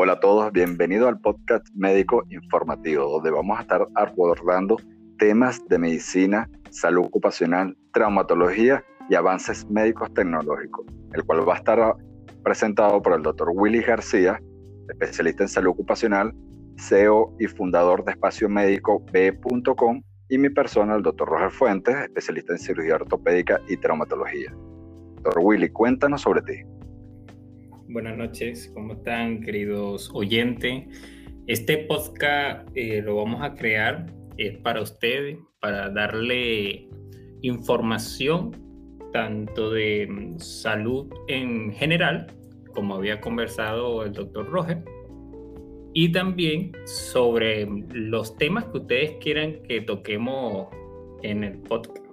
Hola a todos, bienvenido al podcast médico informativo, donde vamos a estar abordando temas de medicina, salud ocupacional, traumatología y avances médicos tecnológicos, el cual va a estar presentado por el doctor Willy García, especialista en salud ocupacional, CEO y fundador de espacio médico B.com, y mi persona, el doctor Roger Fuentes, especialista en cirugía ortopédica y traumatología. Doctor Willy, cuéntanos sobre ti. Buenas noches, ¿cómo están queridos oyentes? Este podcast eh, lo vamos a crear es para ustedes, para darle información tanto de mm, salud en general, como había conversado el doctor Roger, y también sobre los temas que ustedes quieran que toquemos en el podcast.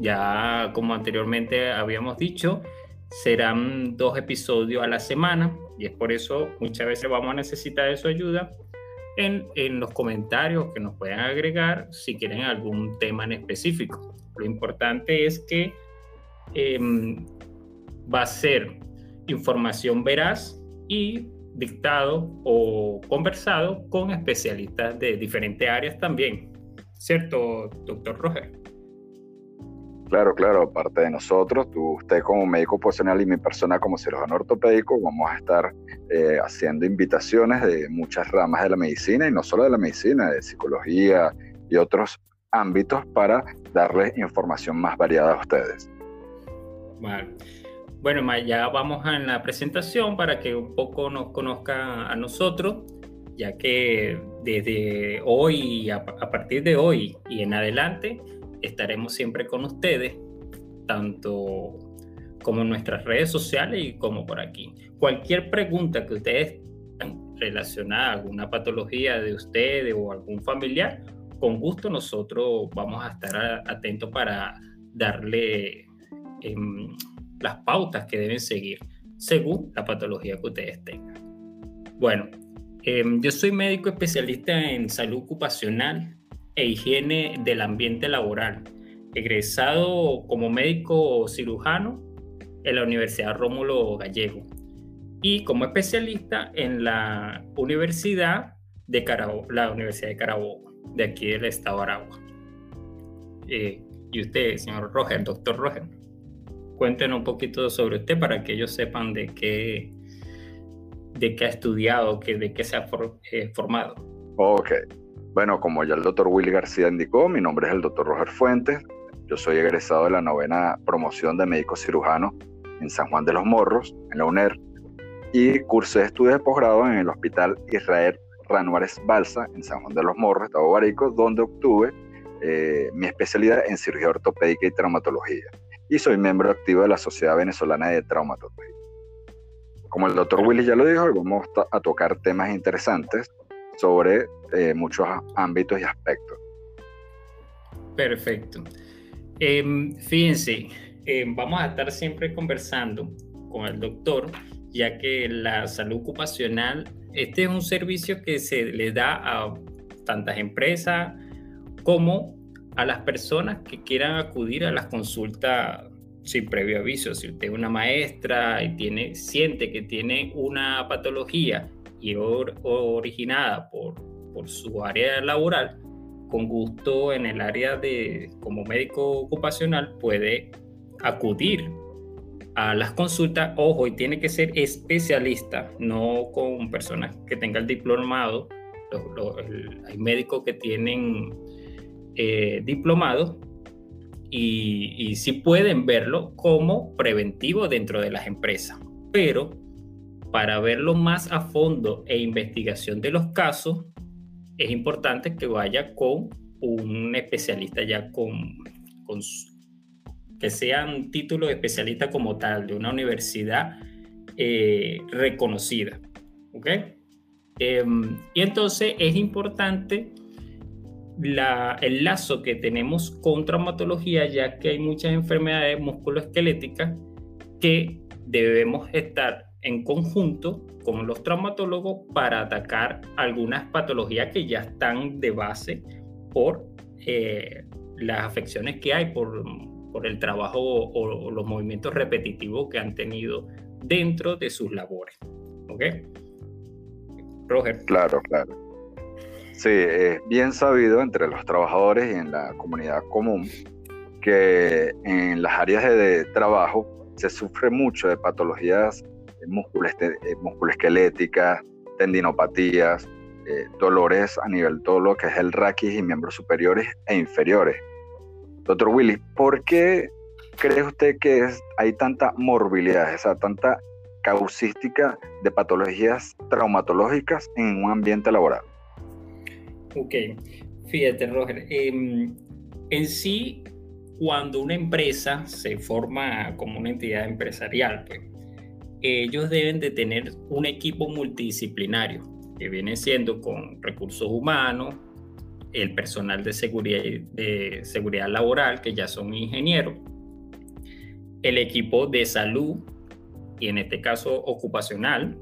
Ya como anteriormente habíamos dicho, serán dos episodios a la semana y es por eso muchas veces vamos a necesitar de su ayuda en, en los comentarios que nos puedan agregar si quieren algún tema en específico. Lo importante es que em, va a ser información veraz y dictado o conversado con especialistas de diferentes áreas también. ¿Cierto, doctor Roger? Claro, claro, aparte de nosotros, tú, usted como médico profesional y mi persona como cirujano ortopédico, vamos a estar eh, haciendo invitaciones de muchas ramas de la medicina y no solo de la medicina, de psicología y otros ámbitos para darles información más variada a ustedes. Bueno, ya vamos a la presentación para que un poco nos conozca a nosotros, ya que desde hoy, a partir de hoy y en adelante, estaremos siempre con ustedes, tanto como en nuestras redes sociales y como por aquí. Cualquier pregunta que ustedes relacionada a alguna patología de ustedes o algún familiar, con gusto nosotros vamos a estar atentos para darle em, las pautas que deben seguir según la patología que ustedes tengan. Bueno, em, yo soy médico especialista en salud ocupacional e higiene del ambiente laboral, egresado como médico cirujano en la Universidad Rómulo Gallego y como especialista en la Universidad de Carabobo, la Universidad de Carabobo, de aquí del estado de Aragua. Eh, y usted, señor Roger, doctor Roger, cuéntenos un poquito sobre usted para que ellos sepan de qué, de qué ha estudiado, que, de qué se ha eh, formado. Ok, bueno, como ya el doctor Willy García indicó, mi nombre es el doctor Roger Fuentes. Yo soy egresado de la novena promoción de médico cirujano en San Juan de los Morros, en la UNER, y cursé estudios de posgrado en el Hospital Israel Ranuárez Balsa, en San Juan de los Morros, Estado Barico, donde obtuve eh, mi especialidad en cirugía ortopédica y traumatología. Y soy miembro activo de la Sociedad Venezolana de Traumatología. Como el doctor Willy ya lo dijo, vamos a tocar temas interesantes sobre eh, muchos ámbitos y aspectos. Perfecto. Em, fíjense, em, vamos a estar siempre conversando con el doctor, ya que la salud ocupacional, este es un servicio que se le da a tantas empresas como a las personas que quieran acudir a las consultas sin previo aviso. Si usted es una maestra y tiene, siente que tiene una patología y originada por, por su área laboral, con gusto en el área de como médico ocupacional puede acudir a las consultas, ojo, y tiene que ser especialista, no con personas que tengan el diplomado. hay médicos que tienen eh, diplomado y, y sí pueden verlo como preventivo dentro de las empresas, pero para verlo más a fondo e investigación de los casos, es importante que vaya con un especialista ya con, que sea un título de especialista como tal, de una universidad eh, reconocida. ¿Ok? Em, y entonces es importante la, el lazo que tenemos con traumatología, ya que hay muchas enfermedades musculoesqueléticas que debemos estar en conjunto con los traumatólogos para atacar algunas patologías que ya están de base por eh, las afecciones que hay, por, por el trabajo o, los movimientos repetitivos que han tenido dentro de sus labores. ¿Ok? Roger. Claro, claro. Sí, es bien sabido entre los trabajadores y en la comunidad común que en las áreas de, trabajo se sufre mucho de patologías eh, musculoesqueléticas, tendinopatías, eh, dolores a nivel todo lo que es el raquis y miembros superiores e inferiores. Doctor Willis, ¿por qué cree usted que hay tanta morbilidad, esa tanta causística de patologías traumatológicas en un ambiente laboral? Ok, fíjate, Roger. Em, en sí, cuando una empresa se forma como una entidad empresarial, pues, ellos deben de tener un equipo multidisciplinario, que viene siendo con recursos humanos, el personal de seguridad, de seguridad laboral, que ya son ingenieros, el equipo de salud, y en este caso ocupacional.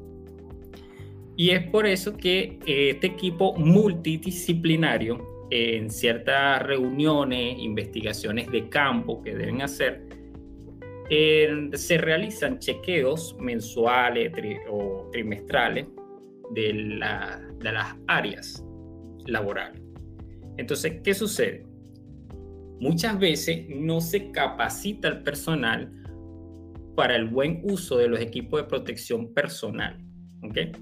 Y es por eso que este equipo multidisciplinario, en ciertas reuniones, investigaciones de campo que deben hacer, se realizan chequeos mensuales o trimestrales de, las áreas laborales. Entonces, ¿qué sucede? Muchas veces no se capacita el personal para el buen uso de los equipos de protección personal. ¿okay?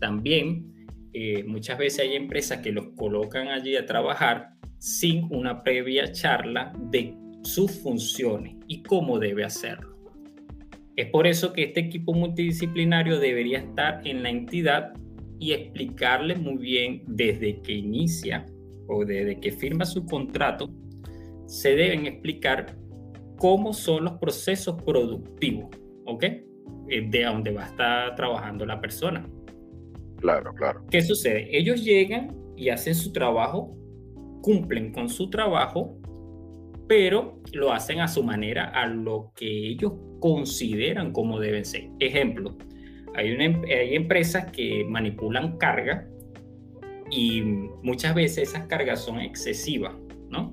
También eh, muchas veces hay empresas que los colocan allí a trabajar sin una previa charla de sus funciones y cómo debe hacerlo. Es por eso que este equipo multidisciplinario debería estar en la entidad y explicarle muy bien desde que inicia o desde que firma su contrato, se deben explicar cómo son los procesos productivos, ¿ok? Eh, de donde va a estar trabajando la persona. Claro, claro. ¿Qué sucede? Ellos llegan y hacen su trabajo, cumplen con su trabajo, pero lo hacen a su manera, a lo que ellos consideran como deben ser. Ejemplo, hay, una, em, hay empresas que manipulan carga y muchas veces esas cargas son excesivas, ¿no?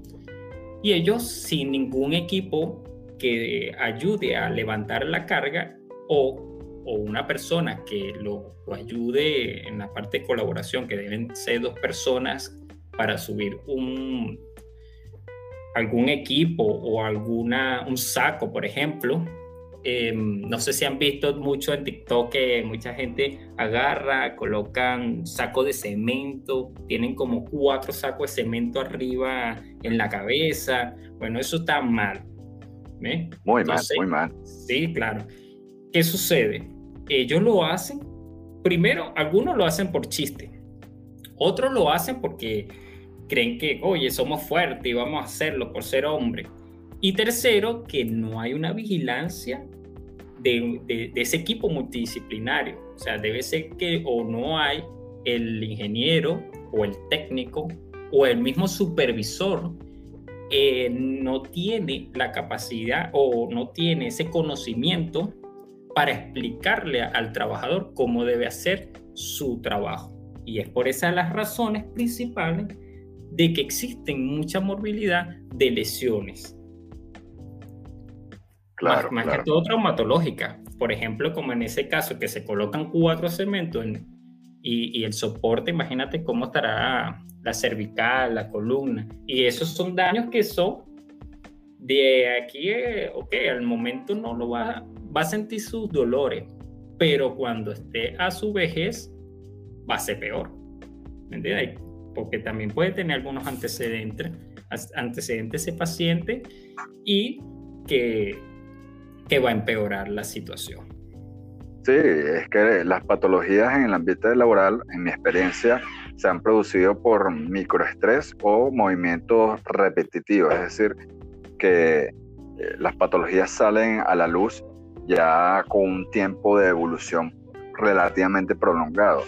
Y ellos sin ningún equipo que ayude a levantar la carga o, una persona que lo, ayude en la parte de colaboración, que deben ser dos personas para subir un, algún equipo o alguna, un saco, por ejemplo. Em, no sé si han visto mucho en TikTok que mucha gente agarra, colocan saco de cemento, tienen como cuatro sacos de cemento arriba en la cabeza. Bueno, eso está mal. Muy mal, muy mal. Sí, claro. ¿Qué sucede? Ellos lo hacen, primero, algunos lo hacen por chiste, otros lo hacen porque creen que, oye, somos fuertes y vamos a hacerlo por ser hombre. Y tercero, que no hay una vigilancia de, de, ese equipo multidisciplinario. O sea, debe ser que o no hay el ingeniero o el técnico o el mismo supervisor eh, no tiene la capacidad o no tiene ese conocimiento para explicarle al trabajador cómo debe hacer su trabajo. Y es por esas las razones principales de que existen mucha morbilidad de lesiones. Claro, más, que todo traumatológica. Por ejemplo, como en ese caso que se colocan cuatro cementos y, el soporte, imagínate cómo estará la cervical, la columna. Y esos son daños que son de aquí, eh, ok, al momento no lo va, va a sentir sus dolores, pero cuando esté a su vejez va a ser peor. ¿Me entiendes? Porque también puede tener algunos antecedentes, antecedentes ese paciente y que, que va a empeorar la situación. Sí, es que las patologías en el ambiente laboral, en mi experiencia, se han producido por microestrés o movimientos repetitivos, es decir, que eh, las patologías salen a la luz ya con un tiempo de evolución relativamente prolongado.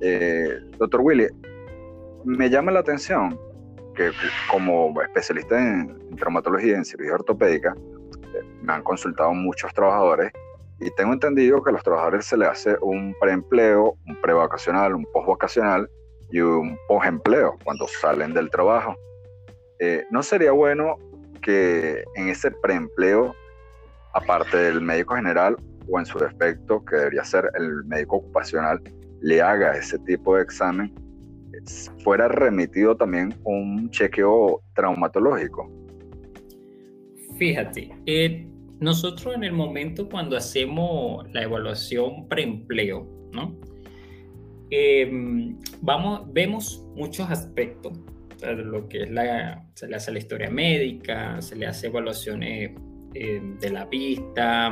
Eh, doctor Willy, me llama la atención que como especialista en, traumatología y en cirugía ortopédica, eh, me han consultado muchos trabajadores y tengo entendido que a los trabajadores se les hace un preempleo, un prevacacional, un postvacacional y un postempleo cuando salen del trabajo. Eh, ¿No sería bueno que en ese preempleo, aparte del médico general o en su defecto, que debería ser el médico ocupacional, le haga ese tipo de examen, fuera remitido también un chequeo traumatológico. Fíjate, eh, nosotros en el momento cuando hacemos la evaluación preempleo, ¿no? Em, vamos, vemos muchos aspectos, de lo que es la, se le hace la historia médica, se le hace evaluaciones eh, de la vista,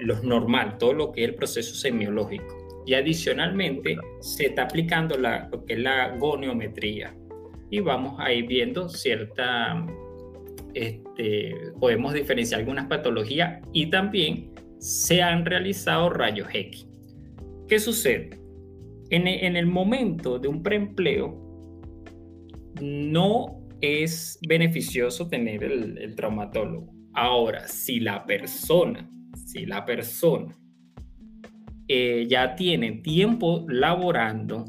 lo normal, todo lo que es el proceso semiológico. Y adicionalmente se está aplicando la, lo que es la goniometría. Y vamos a ir viendo cierta, este, podemos diferenciar algunas patologías y también se han realizado rayos X. ¿Qué sucede? En, en el momento de un preempleo, no es beneficioso tener el, el traumatólogo. Ahora, si la persona si la persona eh, ya tiene tiempo laborando,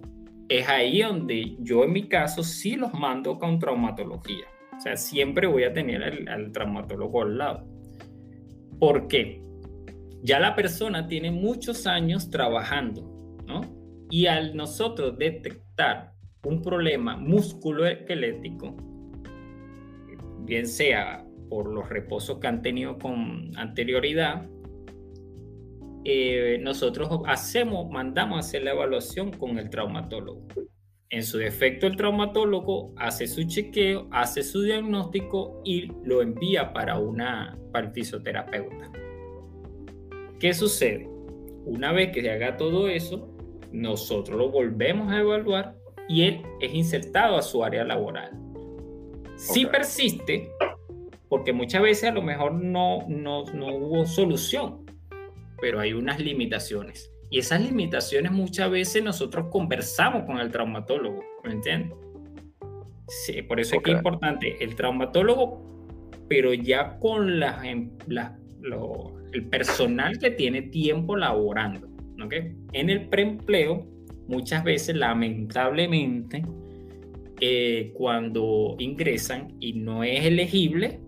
es ahí donde yo en mi caso sí los mando con traumatología. O sea, siempre voy a tener al, traumatólogo al lado. ¿Por qué? Ya la persona tiene muchos años trabajando, ¿no? Y al nosotros detectar un problema musculoesquelético, bien sea por los reposos que han tenido con anterioridad eh, nosotros hacemos, mandamos a hacer la evaluación con el traumatólogo. En su defecto, el traumatólogo hace su chequeo, hace su diagnóstico y lo envía para, una, para el fisioterapeuta. ¿Qué sucede? Una vez que se haga todo eso, nosotros lo volvemos a evaluar y él es insertado a su área laboral. Si persiste, porque muchas veces a lo mejor no, no, no hubo solución, pero hay unas limitaciones. Y esas limitaciones muchas veces nosotros conversamos con el traumatólogo, ¿me entiendes? Sí, por eso es que es importante el traumatólogo, pero ya con la, el personal que tiene tiempo laborando, ¿ok? En el preempleo, muchas veces, lamentablemente, eh, cuando ingresan y no es elegible,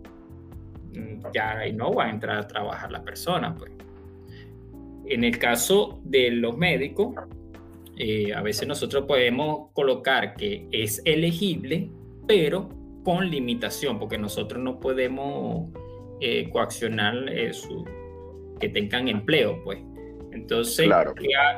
mm, ya no va a entrar a trabajar la persona, pues. En el caso de los médicos, eh, a veces nosotros podemos colocar que es elegible, pero con limitación, porque nosotros no podemos eh, coaccionar eh, que tengan empleo, pues. Entonces,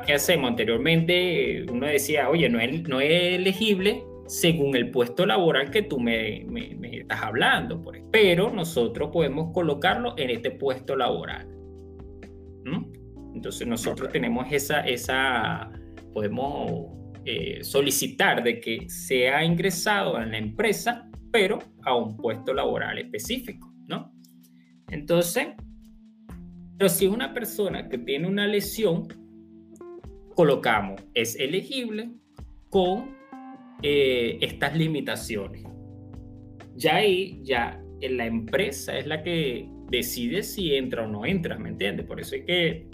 ¿qué, hacemos? Anteriormente uno decía, oye, no es, no es elegible según el puesto laboral que tú me, estás hablando, pues. pero nosotros podemos colocarlo en este puesto laboral. Entonces nosotros tenemos esa, esa podemos eh, solicitar de que sea ingresado en la empresa, pero a un puesto laboral específico, ¿no? Entonces, pero si es una persona que tiene una lesión, colocamos, es elegible con eh, estas limitaciones. Ya ahí, ya la empresa es la que decide si entra o no entra, ¿me entiendes? Por eso hay que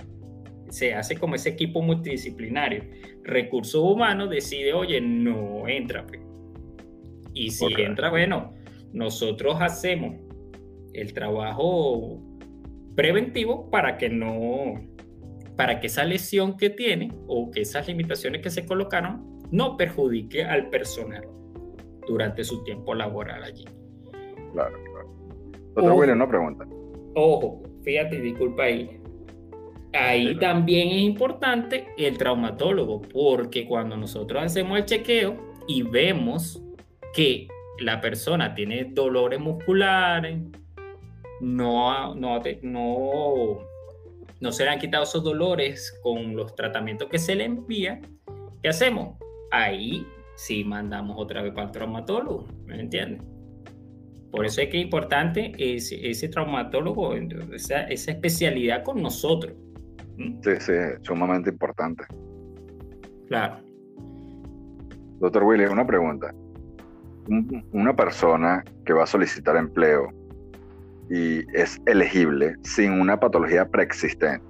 se hace como ese equipo multidisciplinario. Recursos humanos decide, oye, no entra. Pues. Y si entra, bueno, nosotros hacemos el trabajo preventivo para que no, para que esa lesión que tiene o que esas limitaciones que se colocaron no perjudique al personal durante su tiempo laboral allí. Claro, claro. Buena una pregunta. Ojo, fíjate, disculpa ahí ahí también es importante el traumatólogo, porque cuando nosotros hacemos el chequeo y vemos que la persona tiene dolores musculares, no, no, no, no se le han quitado esos dolores con los tratamientos que se le envía, ¿qué hacemos? Ahí sí mandamos otra vez para el traumatólogo, ¿me entiendes? Por eso es que es importante ese, ese traumatólogo, esa, esa especialidad con nosotros. Sí, sí, sumamente importante. Claro. Doctor Willy, una pregunta. Una persona que va a solicitar empleo y es elegible sin una patología preexistente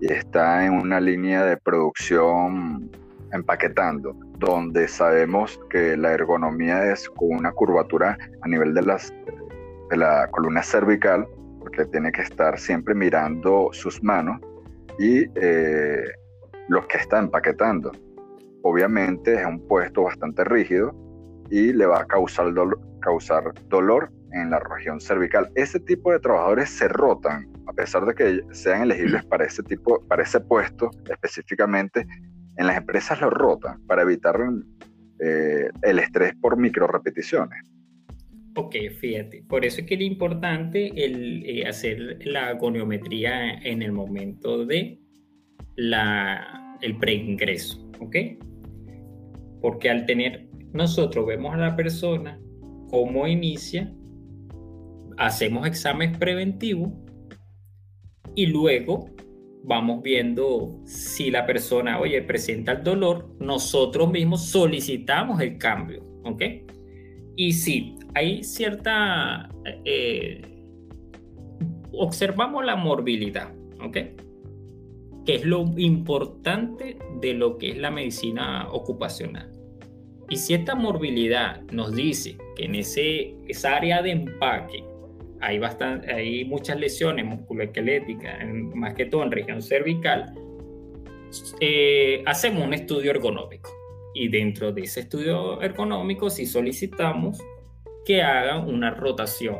y está en una línea de producción empaquetando, donde sabemos que la ergonomía es con una curvatura a nivel de, las, de la columna cervical, porque tiene que estar siempre mirando sus manos y eh, los que está empaquetando. obviamente es un puesto bastante rígido y le va a causar, causar dolor en la región cervical. Ese tipo de trabajadores se rotan, a pesar de que sean elegibles para ese tipo, para ese puesto específicamente, en las empresas lo rotan para evitar eh, el estrés por micro repeticiones. Ok, fíjate, por eso es que es importante el, eh, hacer la goniometría en el momento de la, el preingreso, ¿ok? Porque al tener, nosotros vemos a la persona cómo inicia, hacemos exámenes preventivos y luego vamos viendo si la persona, oye, presenta el dolor, nosotros mismos solicitamos el cambio, ¿ok? Y si hay cierta... Eh, observamos la morbilidad, ¿ok? Que es lo importante de lo que es la medicina ocupacional. Y si esta morbilidad nos dice que en ese, esa área de empaque hay, bastante, hay muchas lesiones musculoesqueléticas, más que todo en región cervical, eh, hacemos un estudio ergonómico. Y dentro de ese estudio ergonómico, si solicitamos que hagan una rotación.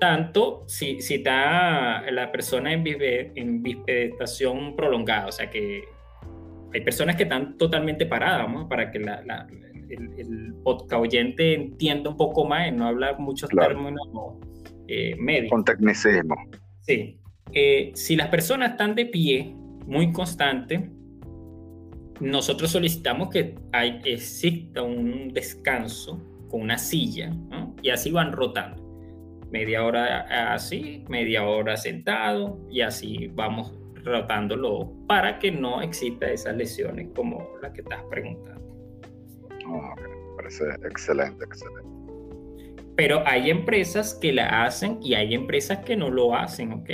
Tanto si, si está la persona en, en bispedestación prolongada, o sea que hay personas que están totalmente paradas, ¿no? para que la, el, el podcast oyente entienda un poco más y no hablar muchos términos eh, médicos. Con tecnicismo. Sí. Eh, si las personas están de pie muy constante, nosotros solicitamos que hay, exista un descanso con una silla, y así van rotando. Media hora así, media hora sentado, y así vamos rotándolo para que no exista esas lesiones como la que estás preguntando. Oh, parece excelente, excelente. Pero hay empresas que la hacen y hay empresas que no lo hacen, ¿ok?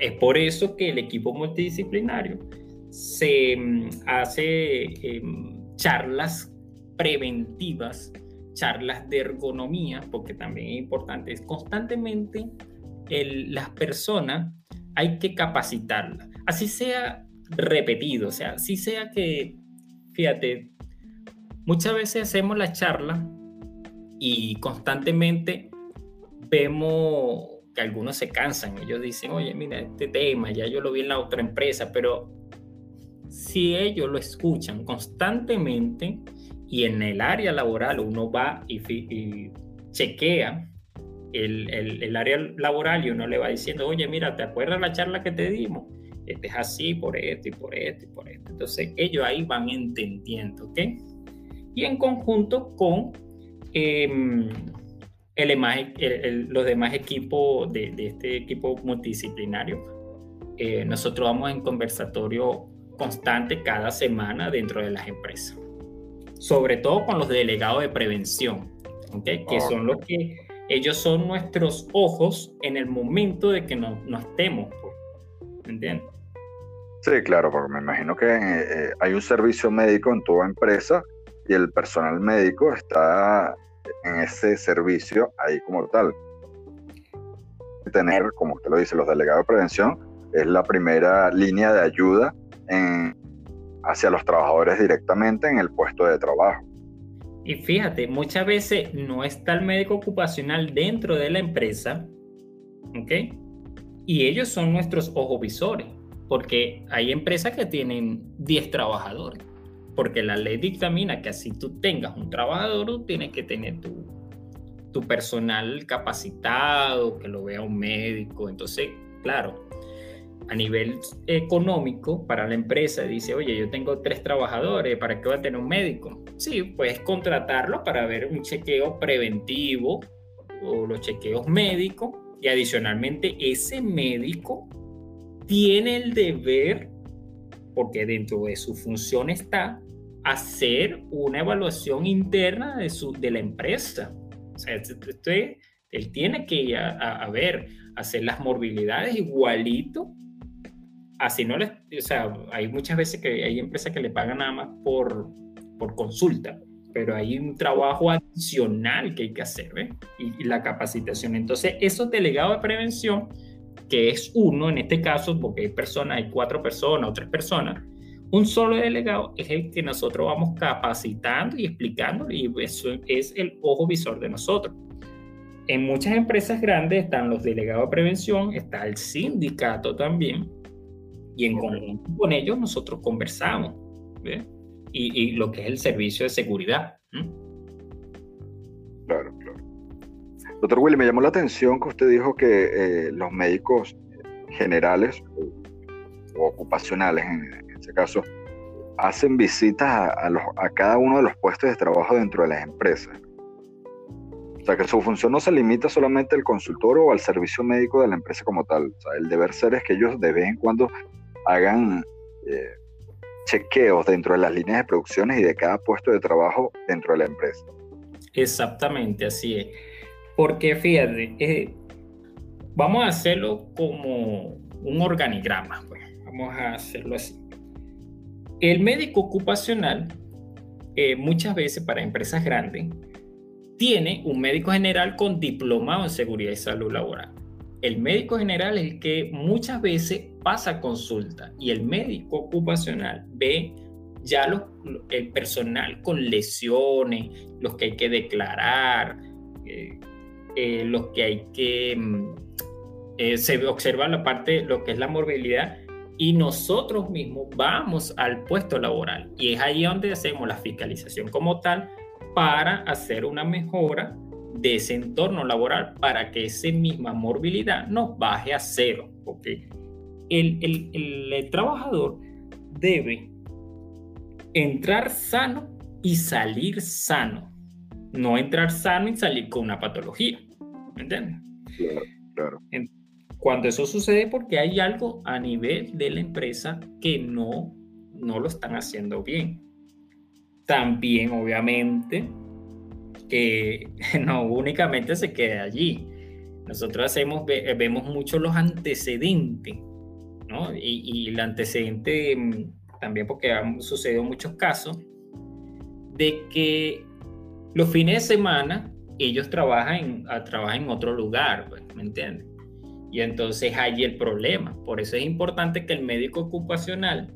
Es por eso que el equipo multidisciplinario se mm, hace em, charlas preventivas charlas de ergonomía, porque también es importante, es constantemente las personas hay que capacitarlas, así sea repetido, o sea, así sea que, fíjate, muchas veces hacemos la charla y constantemente vemos que algunos se cansan, ellos dicen, oye, mira, este tema ya yo lo vi en la otra empresa, pero si ellos lo escuchan constantemente, y en el área laboral uno va y, chequea el, el, área laboral y uno le va diciendo, oye, mira, ¿te acuerdas la charla que te dimos? Este es así por esto y por esto y por esto. Entonces ellos ahí van entendiendo, ¿ok? Y en conjunto con em, el, los demás equipos de, de este equipo multidisciplinario, eh, nosotros vamos en conversatorio constante cada semana dentro de las empresas sobre todo con los delegados de prevención, ¿okay? que son los que ellos son nuestros ojos en el momento de que no, no estemos, pues, ¿entiendes? Sí, claro, porque me imagino que eh, hay un servicio médico en toda empresa y el personal médico está en ese servicio ahí como tal. Tener, como usted lo dice, los delegados de prevención es la primera línea de ayuda en hacia los trabajadores directamente en el puesto de trabajo. Y fíjate, muchas veces no está el médico ocupacional dentro de la empresa, ¿ok? Y ellos son nuestros ojos visores, porque hay empresas que tienen 10 trabajadores, porque la ley dictamina que así tú tengas un trabajador, tú tienes que tener tu, tu personal capacitado, que lo vea un médico, entonces, claro, a nivel económico para la empresa dice, oye, yo tengo tres trabajadores, ¿para qué voy a tener un médico? Sí, puedes contratarlo para ver un chequeo preventivo o los chequeos médicos y adicionalmente ese médico tiene el deber, porque dentro de su función está, hacer una evaluación interna de, su, de la empresa. O sea, este, él tiene que a, a ver, hacer las morbilidades igualito así no les, o sea, hay muchas veces que hay empresas que le pagan nada más por, por consulta, pero hay un trabajo adicional que hay que hacer, ¿ves? Y, la capacitación. Entonces, esos delegados de prevención, que es uno en este caso, porque hay personas, hay cuatro personas o tres personas, un solo delegado es el que nosotros vamos capacitando y explicando y eso es el ojo visor de nosotros. En muchas empresas grandes están los delegados de prevención, está el sindicato también, y en conjunto con ellos nosotros conversamos, y, lo que es el servicio de seguridad. Claro, claro. Doctor Willy, me llamó la atención que usted dijo que eh, los médicos generales o ocupacionales, en, ese caso, hacen visitas a, a, cada uno de los puestos de trabajo dentro de las empresas. O sea, que su función no se limita solamente al consultor o al servicio médico de la empresa como tal. O sea, el deber ser es que ellos de vez en cuando hagan eh, chequeos dentro de las líneas de producciones y de cada puesto de trabajo dentro de la empresa. Exactamente, así es. Porque fíjate, eh, vamos a hacerlo como un organigrama, pues. vamos a hacerlo así. El médico ocupacional, eh, muchas veces para empresas grandes, tiene un médico general con diplomado en seguridad y salud laboral. El médico general es el que muchas veces pasa consulta y el médico ocupacional ve ya el personal con lesiones, los que hay que declarar, eh, eh, los que hay que... Mm, eh, se observa la parte, lo que es la morbilidad, y nosotros mismos vamos al puesto laboral. Y es ahí donde hacemos la fiscalización como tal para hacer una mejora de ese entorno laboral para que esa misma morbilidad nos baje a cero. Porque el, el, el trabajador debe entrar sano y salir sano. No entrar sano y salir con una patología. ¿Me entiendes? Claro, claro. Cuando eso sucede porque hay algo a nivel de la empresa que no, no lo están haciendo bien. También, obviamente, que no únicamente se quede allí. Nosotros hacemos, vemos mucho los antecedentes, ¿no? Y, y el antecedente mm, también porque han sucedido muchos casos, de que los fines de semana ellos trabajan en, trabajan en otro lugar, pues, ¿me entiendes? Y entonces hay el problema. Por eso es importante que el médico ocupacional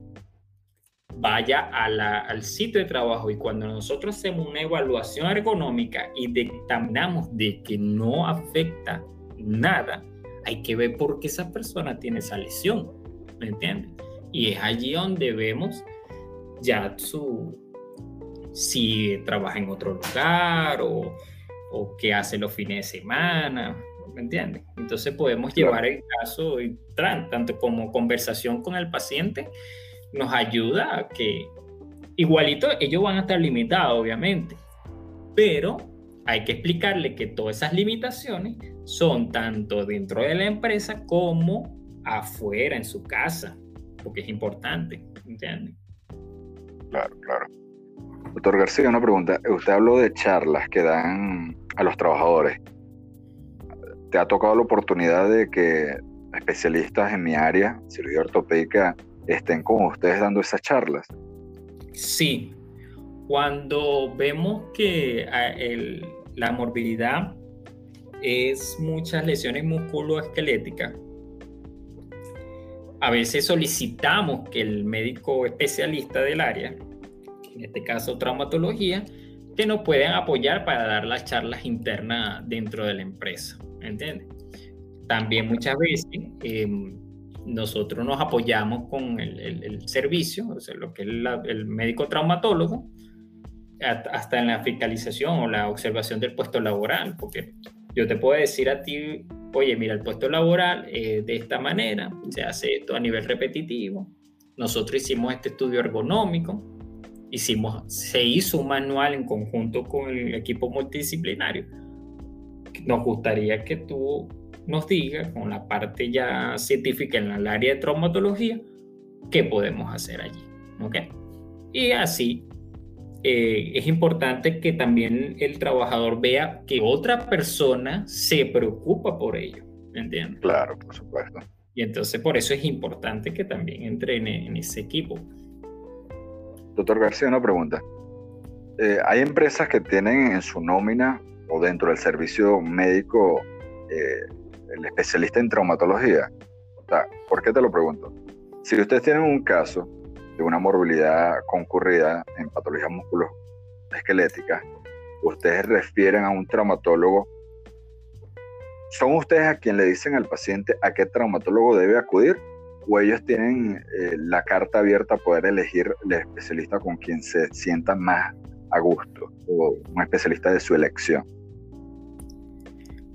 vaya al sitio de trabajo y cuando nosotros hacemos una evaluación ergonómica y dictaminamos de que no afecta nada, hay que ver por qué esa persona tiene esa lesión, ¿me entiendes? Y es allí donde vemos ya su, si trabaja en otro lugar o, o qué hace los fines de semana, ¿me entiendes? Entonces podemos llevar el caso y tanto como conversación con el paciente, nos ayuda a que igualito ellos van a estar limitados, obviamente, pero hay que explicarle que todas esas limitaciones son tanto dentro de la empresa como afuera, en su casa porque es importante, ¿entiendes? Claro, claro. Doctor García, una pregunta. Usted habló de charlas que dan a los trabajadores. ¿Te ha tocado la oportunidad de que especialistas en mi área, cirugía ortopédica, estén con ustedes dando esas charlas? Sí. Cuando vemos que ah, la morbilidad es muchas lesiones musculoesqueléticas, a veces solicitamos que el médico especialista del área, en este caso traumatología, que nos puedan apoyar para dar las charlas internas dentro de la empresa. ¿Entiendes? También muchas veces em, nosotros nos apoyamos con el, servicio, o sea, lo que es el médico traumatólogo, hasta en la fiscalización o la observación del puesto laboral, porque yo te puedo decir a ti oye, mira, el puesto laboral de esta manera, se hace esto a nivel repetitivo. Nosotros hicimos este estudio ergonómico, hicimos, se hizo un manual en conjunto con el equipo multidisciplinario. Nos gustaría que tú nos digas, con la parte ya científica en el área de traumatología, qué podemos hacer allí. ¿Ok? Y así eh, es importante que también el trabajador vea que otra persona se preocupa por ello, ¿me entiendes? Claro, por supuesto. Y entonces por eso es importante que también entrene en ese equipo. Doctor García, una pregunta. Eh, ¿Hay empresas que tienen en su nómina o dentro del servicio médico eh, el especialista en traumatología? ¿Por qué te lo pregunto? Si ustedes tienen un caso de una morbilidad concurrida en patologías musculoesqueléticas, ustedes refieren a un traumatólogo, ¿son ustedes a quien le dicen al paciente a qué traumatólogo debe acudir? ¿O ellos tienen eh, la carta abierta a poder elegir el especialista con quien se sientan más a gusto o un especialista de su elección?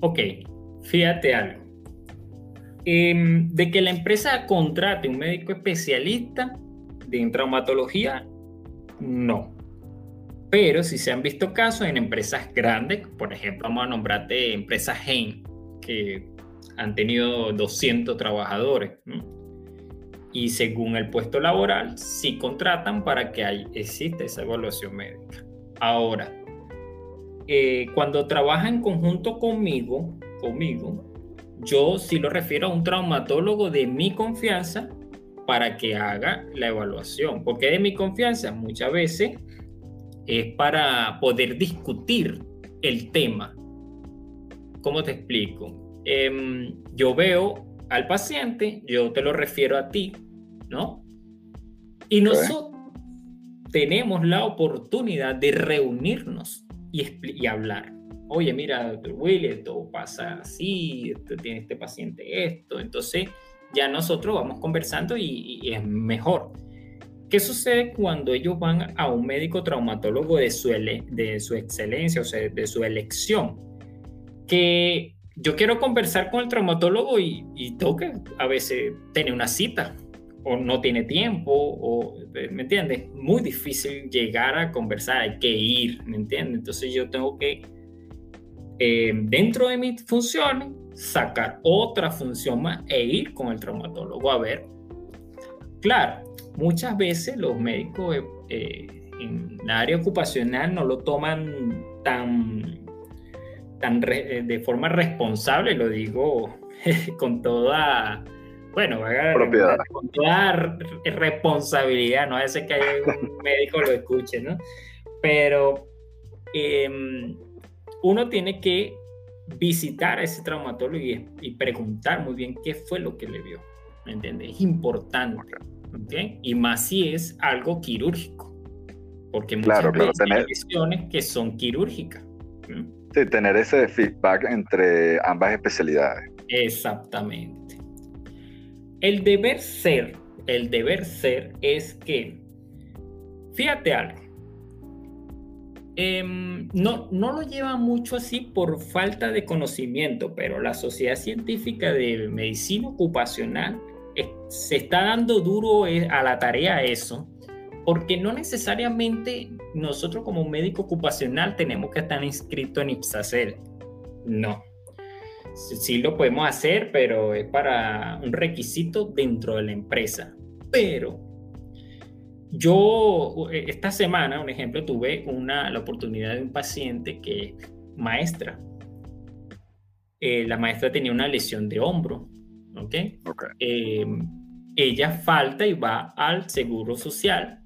Ok, fíjate algo. Em, de que la empresa contrate un médico especialista de traumatología, no. Pero si se han visto casos en empresas grandes, por ejemplo, vamos a nombrarte empresas Hein, que han tenido 200 trabajadores, y según el puesto laboral, sí contratan para que hay, exista esa evaluación médica. Ahora, eh, cuando trabaja en conjunto conmigo, conmigo, yo sí lo refiero a un traumatólogo de mi confianza para que haga la evaluación. porque de mi confianza? Muchas veces es para poder discutir el tema. ¿Cómo te explico? Em, yo veo al paciente, yo te lo refiero a ti, ¿no? Y nosotros tenemos la oportunidad de reunirnos y, y hablar oye, mira, doctor Willy, esto pasa así, tiene este paciente esto. Entonces, ya nosotros vamos conversando y, es mejor. ¿Qué sucede cuando ellos van a un médico traumatólogo de su, de su excelencia, o sea, de su elección? Que yo quiero conversar con el traumatólogo y, y tengo que a veces tener una cita o no tiene tiempo, o, ¿me entiendes? Muy difícil llegar a conversar, hay que ir, ¿me entiendes? Entonces yo tengo que eh, dentro de mis funciones, sacar otra función más e ir con el traumatólogo a ver. Claro, muchas veces los médicos eh, eh, en la área ocupacional no lo toman tan, tan de forma responsable, lo digo con toda, bueno, con toda responsabilidad, no a veces que un médico lo escuche, ¿no? Pero eh, uno tiene que visitar a ese traumatólogo y, preguntar muy bien qué fue lo que le vio. ¿Me entiendes? Es importante. ¿okay? Y más si es algo quirúrgico. Porque muchas claro, veces hay lesiones que son quirúrgicas. Sí, tener ese feedback entre ambas especialidades. Exactamente. El deber ser, el deber ser es que, fíjate algo, Em, no, no lo lleva mucho así por falta de conocimiento, pero la Sociedad Científica de Medicina Ocupacional se está dando duro eh, a la tarea eso, porque no necesariamente nosotros como médico ocupacional tenemos que estar inscritos en IPSACEL. No. Sí lo podemos hacer, pero es para un requisito dentro de la empresa. Pero yo eh, esta semana, un ejemplo, tuve una, la oportunidad de un paciente que es maestra. Eh, la maestra tenía una lesión de hombro, ¿ok? Eh, ella falta y va al seguro social,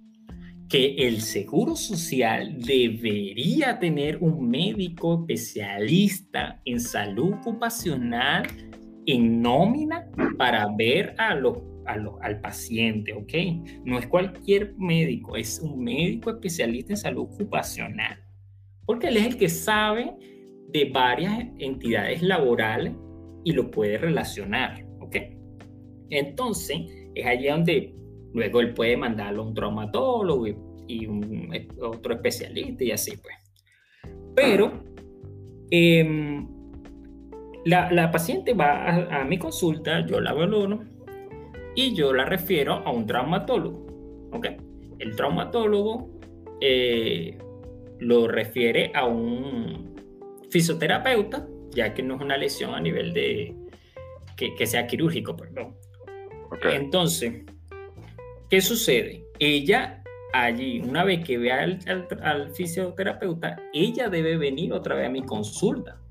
que el seguro social debería tener un médico especialista en salud ocupacional en nómina para ver a los al paciente, ¿ok? No es cualquier médico, es un médico especialista en salud ocupacional, porque él es el que sabe de varias entidades laborales y lo puede relacionar, ¿ok? Entonces, es allí donde luego él puede mandarlo a un traumatólogo y, un, otro especialista y así pues. Pero em, la, paciente va a, a, mi consulta, yo la valoro y yo la refiero a un traumatólogo. ¿ok? El traumatólogo eh, lo refiere a un fisioterapeuta, ya que no es una lesión a nivel de que, sea quirúrgico, perdón. Entonces, ¿qué sucede? Ella allí, una vez que vea al, al, fisioterapeuta, ella debe venir otra vez a mi consulta.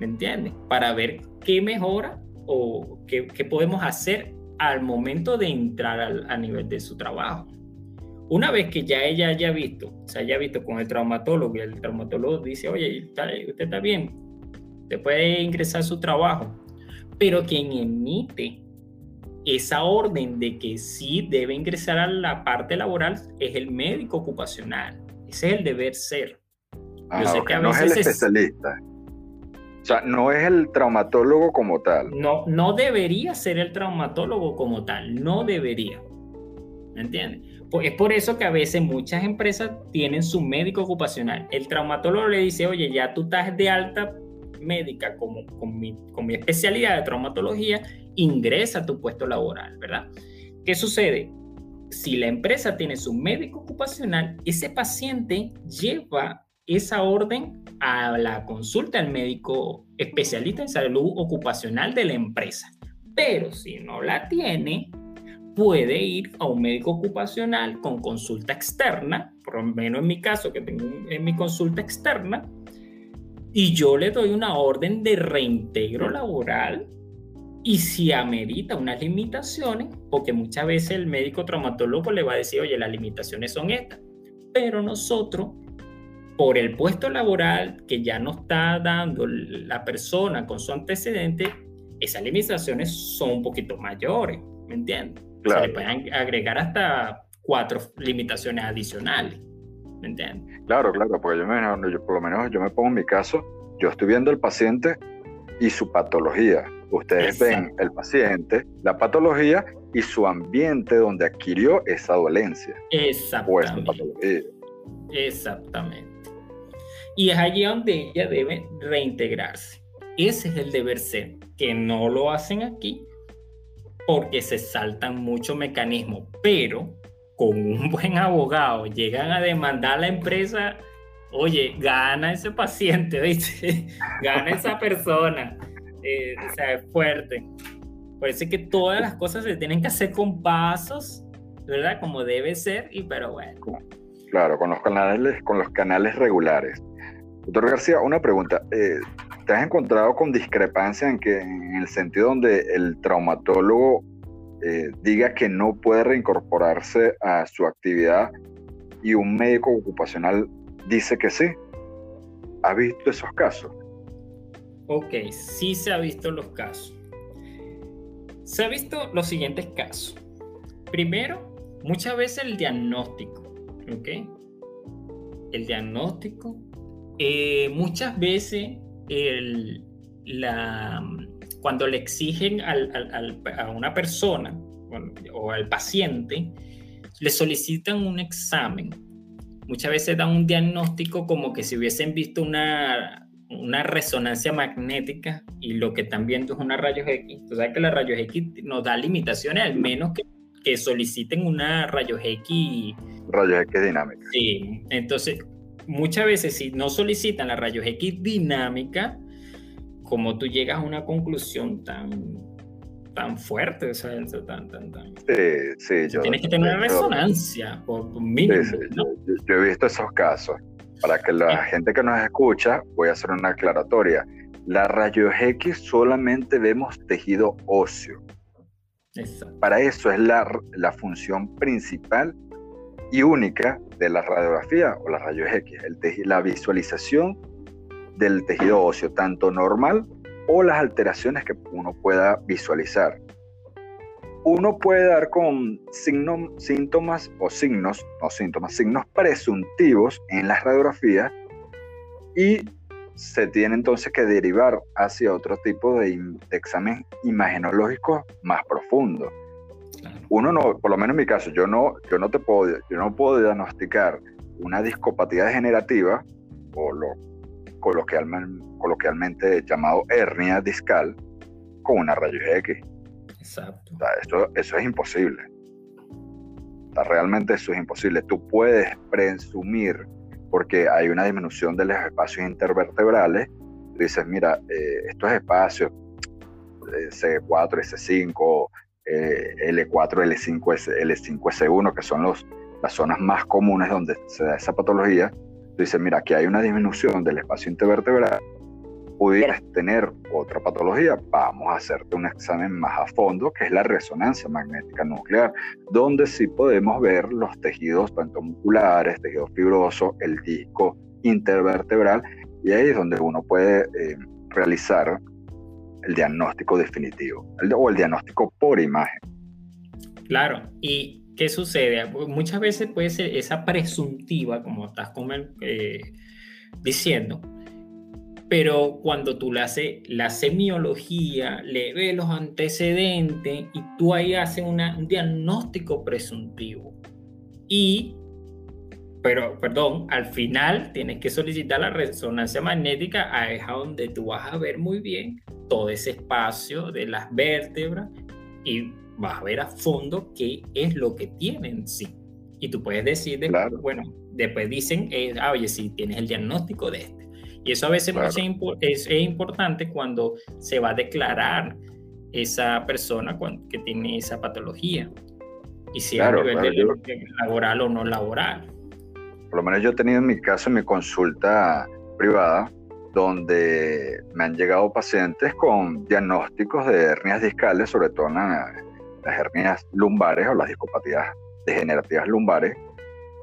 ¿Me entiendes? Para ver qué mejora o qué, qué podemos hacer al momento de entrar al, a nivel de su trabajo. Una vez que ya ella haya visto, se haya visto con el traumatólogo y el traumatólogo dice, oye, usted está bien, usted puede ingresar a su trabajo, pero quien emite esa orden de que sí debe ingresar a la parte laboral es el médico ocupacional. Ese es el deber ser. Yo sé que a veces no es el especialista. O sea, no es el traumatólogo como tal. No, no debería ser el traumatólogo como tal. No debería. ¿Me entiendes? Es por eso que a veces muchas empresas tienen su médico ocupacional. El traumatólogo le dice, oye, ya tú estás de alta médica como, con, mi, con mi especialidad de traumatología, ingresa a tu puesto laboral, ¿verdad? ¿Qué sucede? Si la empresa tiene su médico ocupacional, ese paciente lleva esa orden a la consulta del médico especialista en salud ocupacional de la empresa. Pero si no la tiene, puede ir a un médico ocupacional con consulta externa, por lo menos en mi caso que tengo en mi consulta externa, y yo le doy una orden de reintegro laboral y si amerita unas limitaciones, porque muchas veces el médico traumatólogo le va a decir, oye, las limitaciones son estas, pero nosotros, por el puesto laboral que ya nos está dando la persona con su antecedente, esas limitaciones son un poquito mayores, ¿me entiendes? Se le pueden agregar hasta cuatro limitaciones adicionales. ¿Me entiendes? Claro, claro, porque yo, me, yo por lo menos yo me pongo en mi caso, yo estoy viendo el paciente y su patología. Ustedes ven el paciente, la patología y su ambiente donde adquirió esa dolencia. Exactamente. Exactamente. Y es allí donde ella debe reintegrarse. Ese es el deber ser, que no lo hacen aquí porque se saltan muchos mecanismos, pero con un buen abogado llegan a demandar a la empresa, oye, gana ese paciente, ¿viste? gana esa persona. Eh, o sea, es fuerte. Parece que todas las cosas se tienen que hacer con pasos, ¿verdad? Como debe ser, y pero bueno. Claro, con los canales, con los canales regulares. Doctor García, una pregunta. Eh, ¿Te has encontrado con discrepancia en que en el sentido donde el traumatólogo eh, diga que no puede reincorporarse a su actividad y un médico ocupacional dice que sí? ¿Ha visto esos casos? Ok, sí se ha visto los casos. Se ha visto los siguientes casos. Primero, muchas veces el diagnóstico, ¿ok? El diagnóstico, eh, muchas veces el, la, cuando le exigen a una persona o al paciente, le solicitan un examen. Muchas veces dan un diagnóstico como que si hubiesen visto una, una resonancia magnética y lo que están viendo es una rayos X. Tú sabes que la rayos X nos da limitaciones, al menos que, que soliciten una rayos X. Rayos X dinámica. Sí, entonces muchas veces si no solicitan la rayos X dinámica, como tú llegas a una conclusión tan, tan fuerte, o sea, tan, tan, tan. Sí, sí, yo. Tienes que tener una resonancia, por mínimo. Sí, sí, yo, he visto esos casos. Para que la gente que nos escucha, voy a hacer una aclaratoria. La rayos X solamente vemos tejido óseo. Exacto. Para eso es la, la función principal y única de la radiografía o la rayos X, el la visualización del tejido óseo, tanto normal o las alteraciones que uno pueda visualizar. Uno puede dar con síntomas o signos, no síntomas, signos presuntivos en las radiografías y se tiene entonces que derivar hacia otro tipo de, examen imagenológico más profundo. Uno no, por lo menos en mi caso, yo no, yo no te puedo, yo no puedo diagnosticar una discopatía degenerativa o lo coloquialmente, coloquialmente llamado hernia discal con una rayos X. Exacto. eso, eso es imposible. realmente eso es imposible. Tú puedes presumir, porque hay una disminución de los espacios intervertebrales, dices, mira, eh, estos espacios, C4, S5, L4, L5, L5, S1, que son los, las zonas más comunes donde se da esa patología, dice, mira, aquí hay una disminución del espacio intervertebral, pudieras tener otra patología, vamos a hacerte un examen más a fondo, que es la resonancia magnética nuclear, donde sí podemos ver los tejidos, tanto musculares, tejidos fibrosos, el disco intervertebral, y ahí es donde uno puede eh, realizar el diagnóstico definitivo, o el diagnóstico por imagen. Claro, y ¿qué sucede? Muchas veces puede ser esa presuntiva, como estás eh, diciendo, pero cuando tú le haces la semiología, le ves los antecedentes y tú ahí haces un diagnóstico presuntivo. Y, pero, perdón, al final tienes que solicitar la resonancia magnética, a es donde tú vas a ver muy bien todo ese espacio de las vértebras y vas a ver a fondo qué es lo que tienen sí. Y tú puedes decir, bueno, después dicen, eh, ah, oye, si tienes el diagnóstico de este. Y eso a veces es, importante cuando se va a declarar esa persona que tiene esa patología. Y si a nivel de, laboral o no laboral. Por lo menos yo he tenido en mi caso, en mi consulta privada, donde me han llegado pacientes con diagnósticos de hernias discales, sobre todo en las hernias lumbares o las discopatías degenerativas lumbares,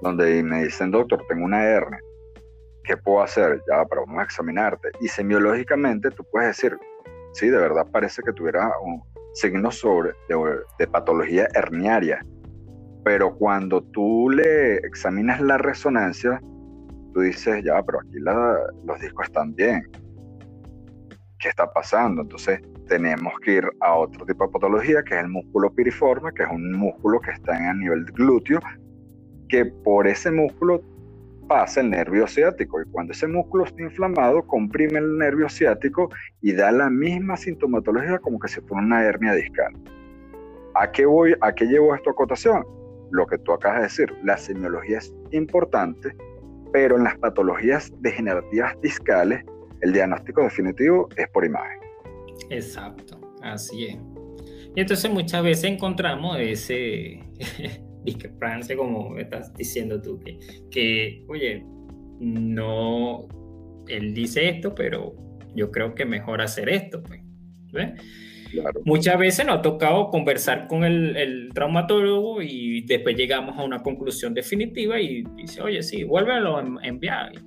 donde me dicen, doctor, tengo una hernia, ¿qué puedo hacer? Ya, pero vamos a examinarte. Y semiológicamente tú puedes decir, sí, de verdad parece que tuviera un signo sobre, de, patología herniaria. Pero cuando tú le examinas la resonancia, tú dices, ya, pero aquí los discos están bien. ¿Qué está pasando? Entonces tenemos que ir a otro tipo de patología, que es el músculo piriforme, que es un músculo que está en a nivel glúteo, que por ese músculo pasa el nervio ciático y cuando ese músculo está inflamado comprime el nervio ciático y da la misma sintomatología como que se pone una hernia discal. ¿A qué voy? ¿A qué llevo esto a cotación? Lo que tú acabas de decir, la semiología es importante, pero en las patologías degenerativas discales el diagnóstico definitivo es por imagen. Exacto, así es. Y entonces muchas veces encontramos ese discrepancia, como estás diciendo tú, que, que, oye, no, él dice esto, pero yo creo que mejor hacer esto, pues. Muchas veces nos ha tocado conversar con el, traumatólogo y después llegamos a una conclusión definitiva y dice, oye, sí, vuélvelo a enviar y,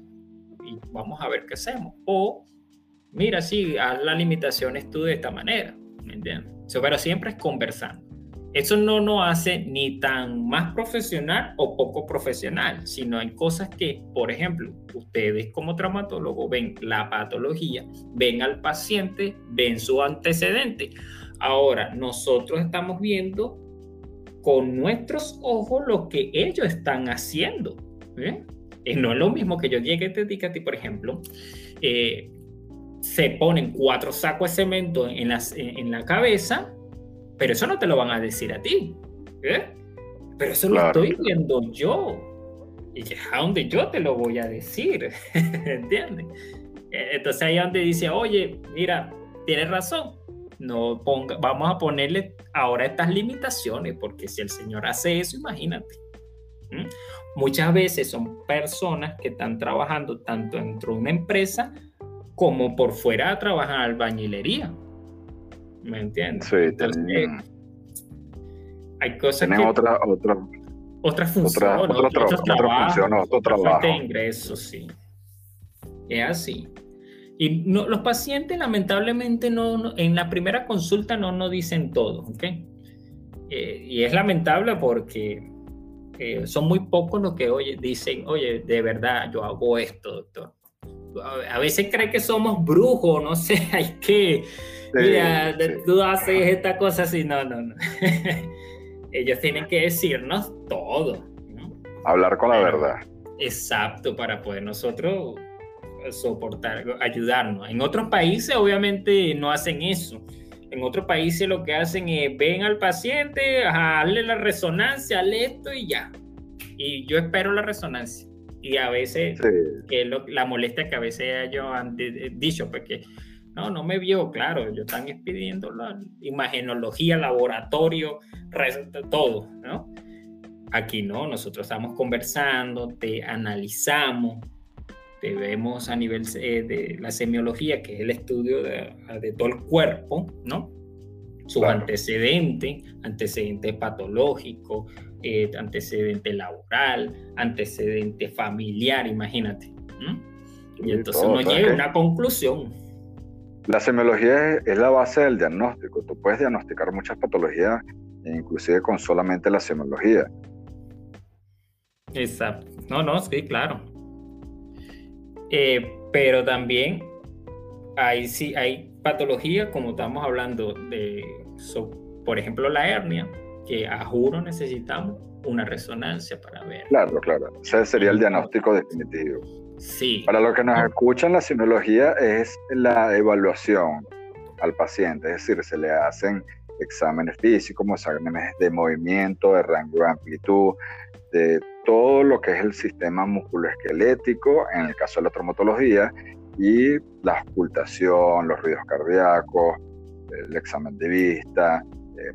y, vamos a ver qué hacemos. O, mira, sí, haz las limitaciones tú de esta manera, ¿me entiendes? pero siempre es conversando. Eso no nos hace ni tan más profesional o poco profesional, sino hay cosas que, por ejemplo, ustedes como traumatólogo ven la patología, ven al paciente, ven su antecedente. Ahora, nosotros estamos viendo con nuestros ojos lo que ellos están haciendo. Y no es lo mismo que yo llegue y te diga a por ejemplo, eh, se ponen cuatro sacos de cemento en, en la cabeza pero eso no te lo van a decir a ti. ¿eh? Pero eso lo estoy viendo yo. Y a donde yo te lo voy a decir. ¿Entiendes? E, entonces ahí donde dice, oye, mira, tienes razón. No ponga, vamos a ponerle ahora estas limitaciones, porque si el Señor hace eso, imagínate. Muchas veces son personas que están trabajando tanto dentro de una empresa como por fuera trabajan albañilería. ¿Me entiendes? Sí, hay cosas que... Otra, otra, otras funciones, otra, otra, otros trabajos, otro trabajo. de ingresos, sí. Es así. Y no, los pacientes lamentablemente no, en la primera consulta no nos dicen todo, ¿ok? Eh, y es lamentable porque eh, son muy pocos los que oye, dicen, oye, de verdad, yo hago esto, doctor. A veces cree que somos brujos, no sé, hay que mira, tú haces esta cosa así, no, no, no. Ellos tienen que decirnos todo. Hablar con la verdad. Exacto, para poder nosotros soportar, ayudarnos. En otros países obviamente no hacen eso. En otros países lo que hacen es ven al paciente, darle la resonancia, hazle esto y ya. Y yo espero la resonancia. Y a veces, que la molestia que a veces yo han dicho, porque pues no, no me vio, claro, yo están pidiendo la imagenología, laboratorio, todo, ¿no? Aquí no, nosotros estamos conversando, te analizamos, te vemos a nivel eh, de la semiología, que es el estudio de, todo el cuerpo, ¿no? Su antecedente, antecedente patológico, eh, antecedente laboral, antecedente familiar, imagínate. Y entonces uno llega a una conclusión. La semiología es, la base del diagnóstico. Tú puedes diagnosticar muchas patologías inclusive con solamente la semiología. Exacto. No, no, sí, claro. Eh, pero también hay, sí, hay patologías, como estamos hablando de, por ejemplo, la hernia, que a juro necesitamos una resonancia para ver. Claro, claro. Ese sería el diagnóstico definitivo. Para los que nos escuchan, la semiología es la evaluación al paciente, es decir, se le hacen exámenes físicos, exámenes de movimiento, de rango de amplitud, de todo lo que es el sistema musculoesquelético, en el caso de la traumatología, y la ocultación, los ruidos cardíacos, el examen de vista, eh,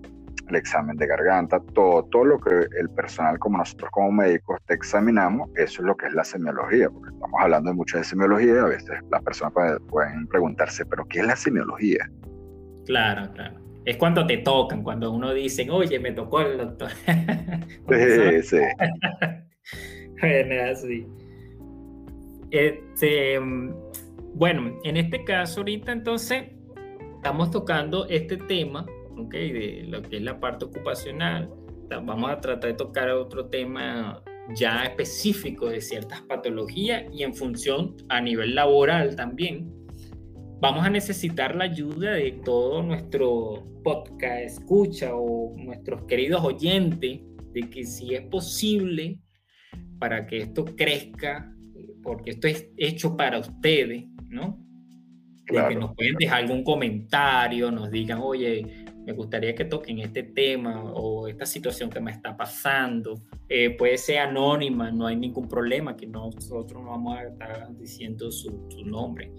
el examen de garganta, todo, todo lo que el personal como nosotros como médicos te examinamos, eso es lo que es la semiología, porque estamos hablando de mucho de semiología y a veces las personas pueden preguntarse, pero ¿qué es la semiología? Claro, claro. Es cuando te tocan, cuando uno dice, oye, me tocó el doctor. sí, sí. bueno, así. Este, bueno, en este caso ahorita entonces estamos tocando este tema, ¿ok? De lo que es la parte ocupacional. Vamos a tratar de tocar otro tema ya específico de ciertas patologías y en función a nivel laboral también. Vamos a necesitar la ayuda de todo nuestro podcast escucha o nuestros queridos oyentes de que si es posible para que esto crezca, porque esto es hecho para ustedes, ¿no? De que nos pueden dejar algún comentario, nos digan, oye, me gustaría que toquen este tema o esta situación que me está pasando. Eh, puede ser anónima, no hay ningún problema, que nosotros no vamos a estar diciendo su, su nombre.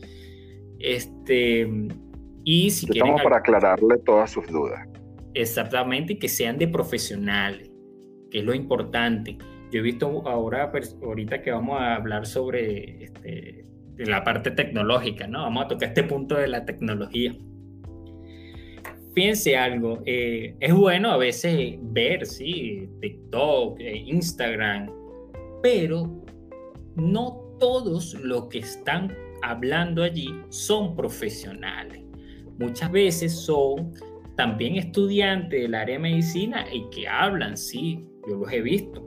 Este, y si quieren, para aclararle todas sus dudas. Exactamente, y que sean de profesionales, que es lo importante. Yo he visto ahora, pues, ahorita que vamos a hablar sobre este, la parte tecnológica, ¿no? Vamos a tocar este punto de la tecnología. Fíjense algo, eh, es bueno a veces ver, sí, TikTok, eh, Instagram, pero no todos los que están hablando allí son profesionales. Muchas veces son también estudiantes del área de medicina y que hablan, sí, yo los he visto,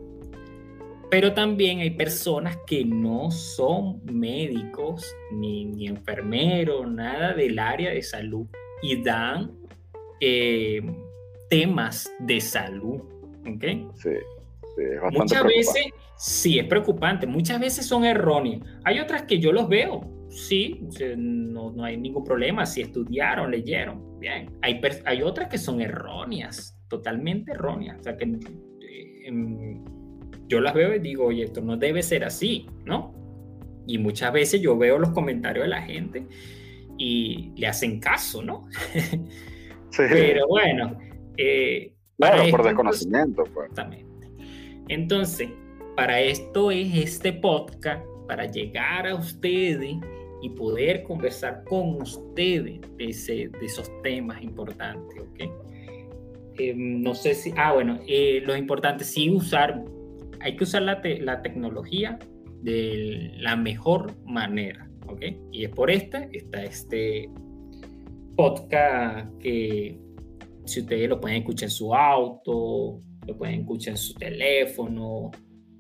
pero también hay personas que no son médicos ni, ni enfermeros, nada del área de salud y dan eh, temas de salud. ¿Ok? Sí. Sí, es Muchas veces, sí, es preocupante. Muchas veces son erróneas. Hay otras que yo los veo, sí, no, no hay ningún problema. Si estudiaron, leyeron, bien. Hay, hay otras que son erróneas, totalmente erróneas. O sea, que eh, yo las veo y digo, oye, esto no debe ser así, ¿no? Y muchas veces yo veo los comentarios de la gente y le hacen caso, ¿no? Sí. Pero bueno. Eh, claro, por desconocimiento. Pues. Exactamente. Entonces, para esto es este podcast, para llegar a ustedes y poder conversar con ustedes de, ese, de esos temas importantes, ¿ok? Eh, no sé si, ah, bueno, eh, lo importante sí usar hay que usar la, la tecnología de la mejor manera, ¿ok? Y es por esta, está este podcast que si ustedes lo pueden escuchar en su auto, lo pueden escuchar en su teléfono,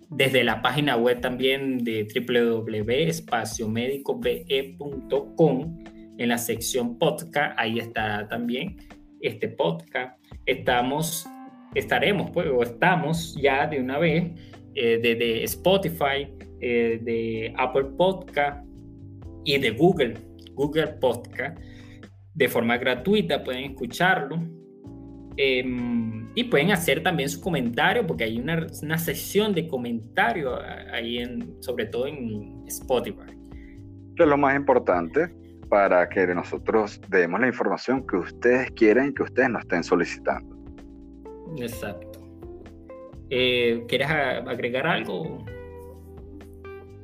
desde la página web también de www.espaciomedicobe.com en la sección podcast, ahí está también este podcast. Estamos, estaremos, pues, o estamos ya de una vez eh, Spotify, eh, de Apple Podcast y de Google, Google Podcast. De forma gratuita pueden escucharlo. Em, y pueden hacer también su comentario, porque hay una, una sección de comentarios ahí, en, sobre todo en Spotify. es lo más importante para que nosotros demos la información que ustedes quieren que ustedes nos estén solicitando. Exacto. Eh, ¿Quieres agregar algo?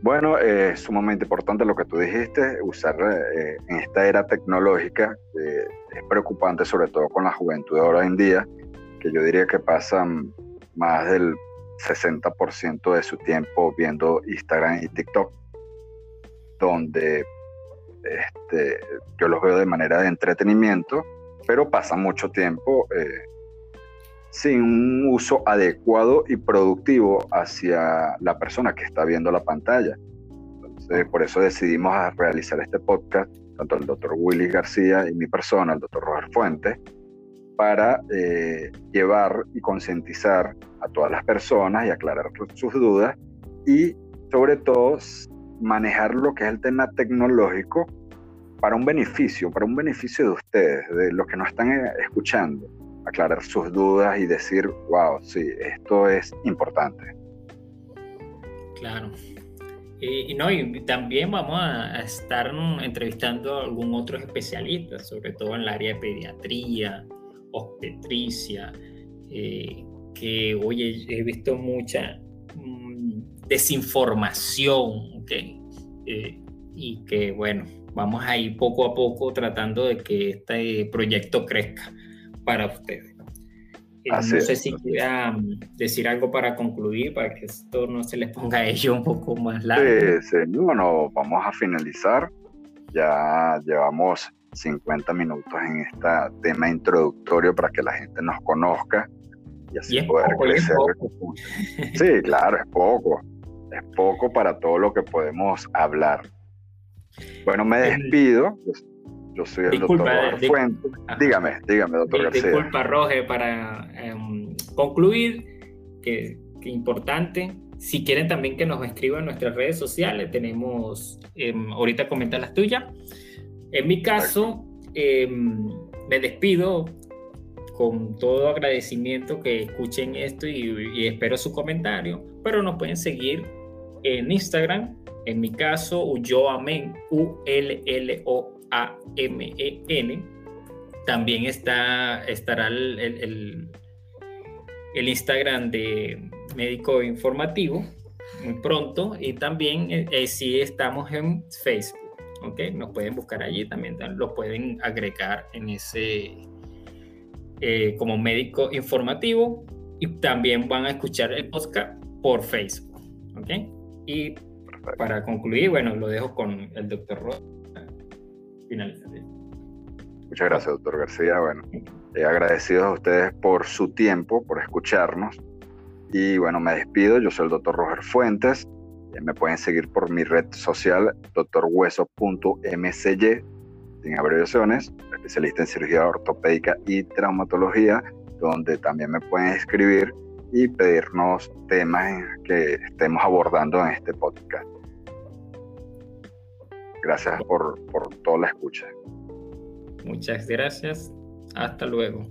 Bueno, eh, es sumamente importante lo que tú dijiste, usar eh, en esta era tecnológica, es preocupante sobre todo con la juventud de ahora en día, que yo diría que pasan más del 60% de su tiempo viendo Instagram y TikTok, donde este, yo los veo de manera de entretenimiento, pero pasan mucho tiempo sin un uso adecuado y productivo hacia la persona que está viendo la pantalla. Por eso decidimos realizar este podcast, tanto el doctor Willy García y mi persona, el doctor Roger Fuentes, para eh, llevar y concientizar a todas las personas y aclarar sus dudas y sobre todo manejar lo que es el tema tecnológico para un beneficio, para un beneficio de ustedes, de los que nos están eh, escuchando, aclarar sus dudas y decir, wow, sí, esto es importante. Claro. Y, no, y también vamos a, estar entrevistando a algún otro especialista, sobre todo en el área de pediatría, obstetricia, eh, que oye, he visto mucha mm, desinformación, ¿ok? Eh, y que bueno, vamos a ir poco a poco tratando de que este proyecto crezca para ustedes. Eh, no sé si quiera mm, decir algo para concluir, para que esto no se les ponga a ellos un poco más largo. Sí, sí, bueno, vamos a finalizar. Ya llevamos 50 minutos en este tema introductorio para que la gente nos conozca y así poder crecer. Sí, claro, es poco. Es poco para todo lo que podemos hablar. Bueno, me despido. Yo soy el doctor Fuentes. Dígame, dígame, doctor García. Disculpa, Roge, para em, concluir, que, que importante, si quieren también que nos escriban en nuestras redes sociales, tenemos, em, ahorita comenta las tuyas. En mi caso, em, me despido con todo agradecimiento que escuchen esto y, espero su comentario, pero nos pueden seguir en Instagram, en mi caso, Ulloamen, U-L-L-O-A-M-E-N. También está, estará el, el, el, Instagram de Médico Informativo muy pronto y también eh, eh sí estamos en Facebook. ¿ok? Nos pueden buscar allí también, lo pueden agregar en ese eh, como médico informativo y también van a escuchar el podcast por Facebook, ¿ok? Y para concluir, bueno, lo dejo con el doctor Rosa. Muchas gracias, doctor García. Bueno, eh, agradecidos a ustedes por su tiempo, por escucharnos. Y bueno, me despido. Yo soy el doctor Roger Fuentes eh, me pueden seguir por mi red social, doctorhueso.mcy, sin abreviaciones, especialista en cirugía ortopédica y traumatología, donde también me pueden escribir y pedirnos temas que estemos abordando en este podcast. Gracias por, por toda la escucha. Muchas gracias. Hasta luego.